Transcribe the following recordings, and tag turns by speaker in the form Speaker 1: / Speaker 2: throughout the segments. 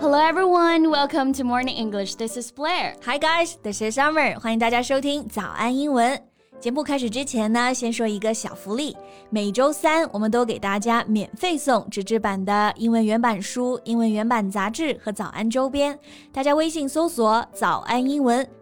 Speaker 1: Hello everyone, welcome to Morning English. This is Blair.
Speaker 2: Hi guys, this is Summer. 欢迎大家收听早安英文。节目开始之前呢，先说一个小福利。每周三，我们都给大家免费送纸质版的英文原版书、英文原版杂志和早安周边。大家微信搜索“早安英文”，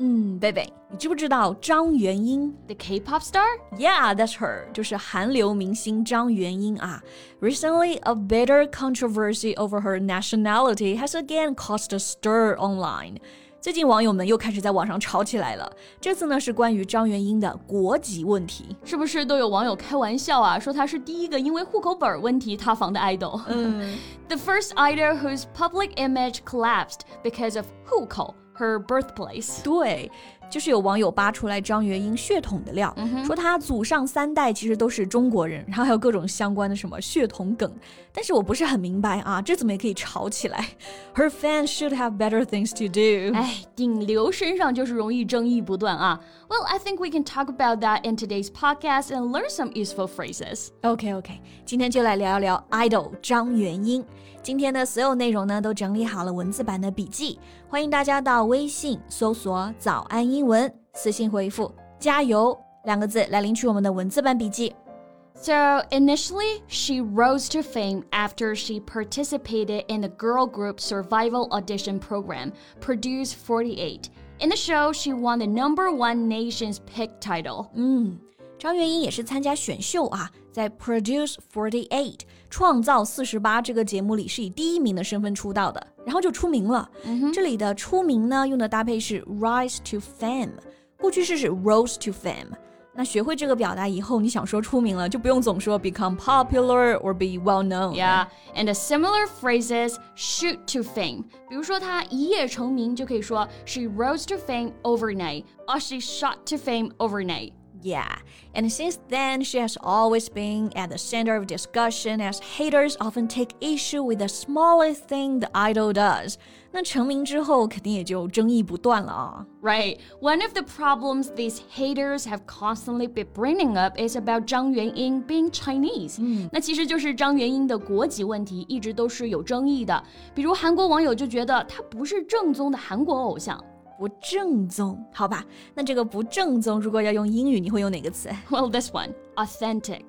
Speaker 2: 嗯，贝贝，你知不知道张元英？
Speaker 1: The K-pop star?
Speaker 2: Yeah, that's her. 就是韩流明星张元英啊。Recently, a bitter controversy over her nationality has again caused a stir online. 最近网友们又开始在网上吵起来了。这次呢是关于张元英的国籍问题，
Speaker 1: 是不是都有网友开玩笑啊，说她是第一个因为户口本问题塌房的 idol？
Speaker 2: 嗯，
Speaker 1: The first idol whose public image collapsed because of 户口。 Her birthplace。
Speaker 2: 对，就是有网友扒出来张元英血统的料，说她祖上三代其实都是中国人，然后还有各种相关的什么血统梗。但是我不是很明白啊，这怎么也可以吵起来？Her fans should have better things to do。
Speaker 1: 哎，顶流身上就是容易争议不断啊。Well, I think we can talk about that in today's podcast and learn some useful phrases.
Speaker 2: OK OK，今天就来聊一聊 idol 张元英。今天的所有内容呢，都整理好了文字版的笔记，欢迎大家到微信搜索“早安 英文”，私信回复“加油”两个字来领取我们的文字版笔记。
Speaker 1: So initially, she rose to fame after she participated in the girl group survival audition program, Produce 48. In the show, she won the number one nation's pick title.
Speaker 2: 嗯， 张元英也是参加选秀啊。在 Produce Forty Eight 创造四十八这个节目里是以第一名的身份出道的，然后就出名了。
Speaker 1: 嗯、
Speaker 2: 这里的出名呢，用的搭配是 rise to fame，过去式是 rose to fame。那学会这个表达以后，你想说出名了，就不用总说 become popular or be well
Speaker 1: known。Yeah, and a similar phrases shoot to fame。比如说她一夜成名，就可以说 she rose to fame overnight, or she shot to fame overnight。
Speaker 2: yeah, and since then, she has always been at the center of discussion as haters often take issue with the smallest thing the idol does. 那成名之后，肯定也就争议不断了啊。
Speaker 1: Right. One of the problems these haters have constantly been bringing up is about 张元英 being Chinese. 嗯，那其实就是张元英的国籍问题，一直都是有争议的。比如韩国网友就觉得她不是正宗的韩国偶像。
Speaker 2: 不正宗，好吧？那这个不正宗，如果要用英语，你会用哪个词？
Speaker 1: Well, this one, authentic,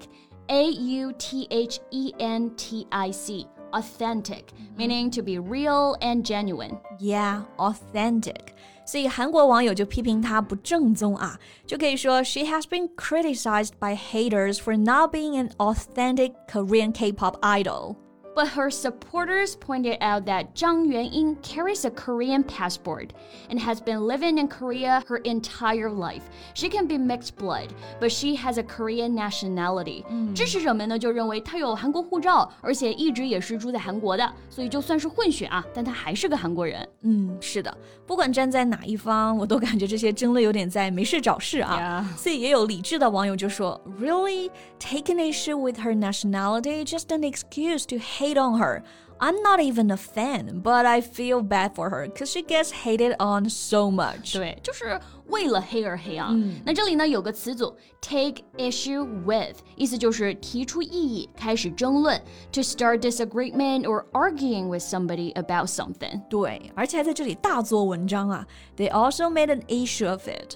Speaker 1: A U T H E N T I C, authentic, meaning to be real and genuine.
Speaker 2: Yeah, authentic. 所以韩国网友就批评她不正宗啊，就可以说 She has been criticized by haters for not being an authentic Korean K-pop idol.
Speaker 1: But her supporters pointed out that Zhang Yuanying carries a Korean passport and has been living in Korea her entire life. She can be mixed blood, but she has a Korean nationality. 支持者们呢就认为她有韩国护照，而且一直也是住在韩国的，所以就算是混血啊，但她还是个韩国人。
Speaker 2: 嗯，是的，不管站在哪一方，我都感觉这些争论有点在没事找事啊。
Speaker 1: Yeah.
Speaker 2: 所以也有理智的网友就说，Really taking issue with her nationality just an excuse to hate hate on her. I'm not even a fan, but I feel bad for her because she gets hated on so much.
Speaker 1: 对，就是 为了黑而黑啊。嗯、那这里呢有个词组 take issue with，意思就是提出异议，开始争论，to start disagreement or arguing with somebody about something。
Speaker 2: 对，而且还在这里大做文章啊。They also made an issue of it.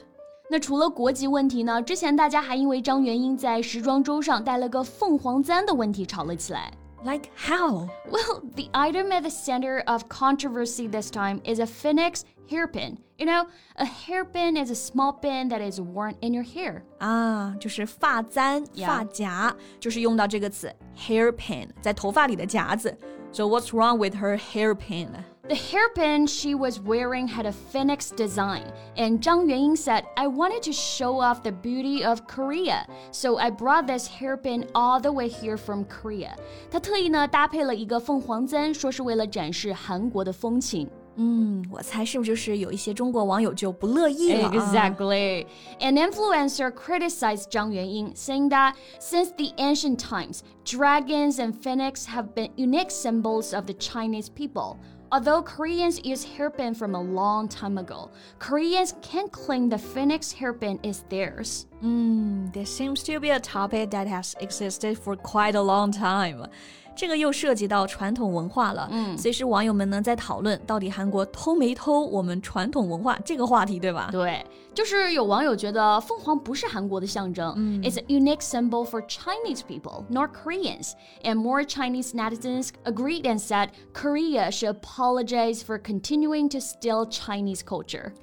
Speaker 1: 那除了国籍问题呢？之前大家还因为张元英在时装周上戴了个凤凰簪的问题吵了起来。
Speaker 2: like how?
Speaker 1: Well, the item at the center of controversy this time is a phoenix hairpin. You know, a hairpin is a small pin that is worn in your hair.
Speaker 2: 啊，就是发簪、发夹，就是用到这个词 hairpin，在头发里的夹子。So what's wrong with her hairpin?
Speaker 1: The hairpin she was wearing had a phoenix design, and Zhang Yuanying said, I wanted to show off the beauty of Korea, so I brought this hairpin all the way here from Korea. 她特意呢搭配了一个凤凰簪，说是为了展示韩国的风情。
Speaker 2: 嗯，我猜是不是就是有一些中国网友就不乐意了、啊、
Speaker 1: Exactly. An influencer criticized Zhang Yuanying, saying that since the ancient times, dragons and phoenix have been unique symbols of the Chinese people. Although Koreans use hairpin from a long time ago, Koreans can claim the phoenix hairpin is theirs.
Speaker 2: Mm, this seems to be a topic that has existed for quite a long time. 这个又涉及到传统文化了，嗯，所以是网友们呢在讨论到底韩国偷没偷我们传统文化这个话题，对吧？
Speaker 1: 对，就是有网友觉得凤凰不是韩国的象征、嗯、，It's a unique symbol for Chinese people, not Koreans. And more Chinese netizens agreed and said Korea should apologize for continuing to steal Chinese culture.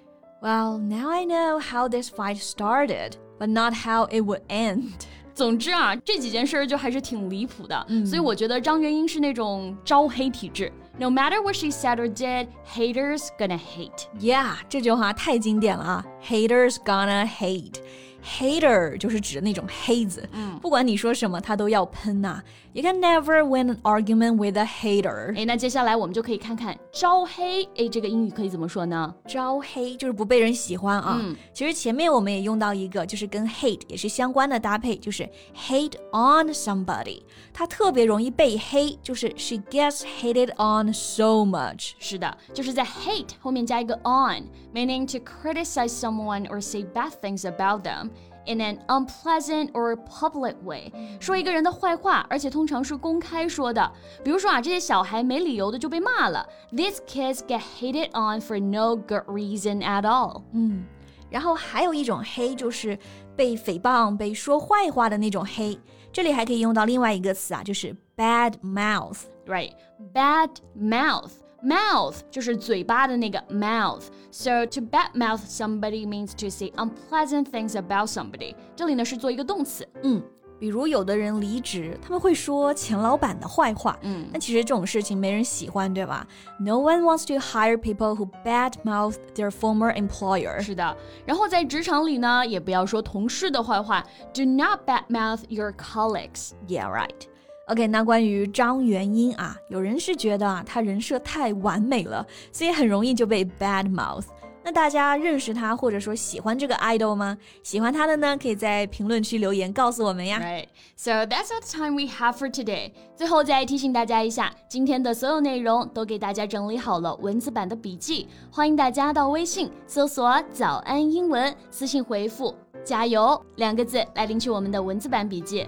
Speaker 2: Well, now I know how this fight started, but not how it would end.
Speaker 1: 总之啊，这几件事儿就还是挺离谱的，嗯、所以我觉得张元英是那种招黑体质。No matter what she said or did, haters gonna hate.
Speaker 2: Yeah，这句话太经典了啊！Haters gonna hate. Hater 就是指那种黑子，嗯，不管你说什么，他都要喷呐、啊。You can never win an argument with a hater。
Speaker 1: 哎，那接下来我们就可以看看招黑，哎，这个英语可以怎么说呢？
Speaker 2: 招黑就是不被人喜欢啊。嗯，其实前面我们也用到一个，就是跟 hate 也是相关的搭配，就是 hate on somebody。他特别容易被黑，就是 she gets hated on so much。
Speaker 1: 是的，就是在 hate 后面加一个 on，meaning to criticize someone or say bad things about them。 in an unpleasant or public way，说一个人的坏话，而且通常是公开说的。比如说啊，这些小孩没理由的就被骂了，These kids get hated on for no good reason at all。
Speaker 2: 嗯，然后还有一种黑，就是被诽谤、被说坏话的那种黑。这里还可以用到另外一个词啊，就是 bad mouth。
Speaker 1: Right，bad mouth。 Mouth 就是嘴巴的那个 mouth，so to badmouth somebody means to say unpleasant things about somebody。这里呢是做一个动词，
Speaker 2: 嗯，比如有的人离职，他们会说前老板的坏话，嗯，那其实这种事情没人喜欢，对吧？No one wants to hire people who badmouth their former employer。
Speaker 1: 是的，然后在职场里呢，也不要说同事的坏话，Do not badmouth your colleagues。
Speaker 2: Yeah, right. OK，那关于张元英啊，有人是觉得啊，她人设太完美了，所以很容易就被 bad mouth。那大家认识她或者说喜欢这个 idol 吗？喜欢她的呢，可以在评论区留言告诉我们呀。
Speaker 1: Right, so that's all the time we have for today. 最后再提醒大家一下，今天的所有内容都给大家整理好了文字版的笔记，欢迎大家到微信搜索“早安英文”，私信回复“加油”两个字来领取我们的文字版笔记。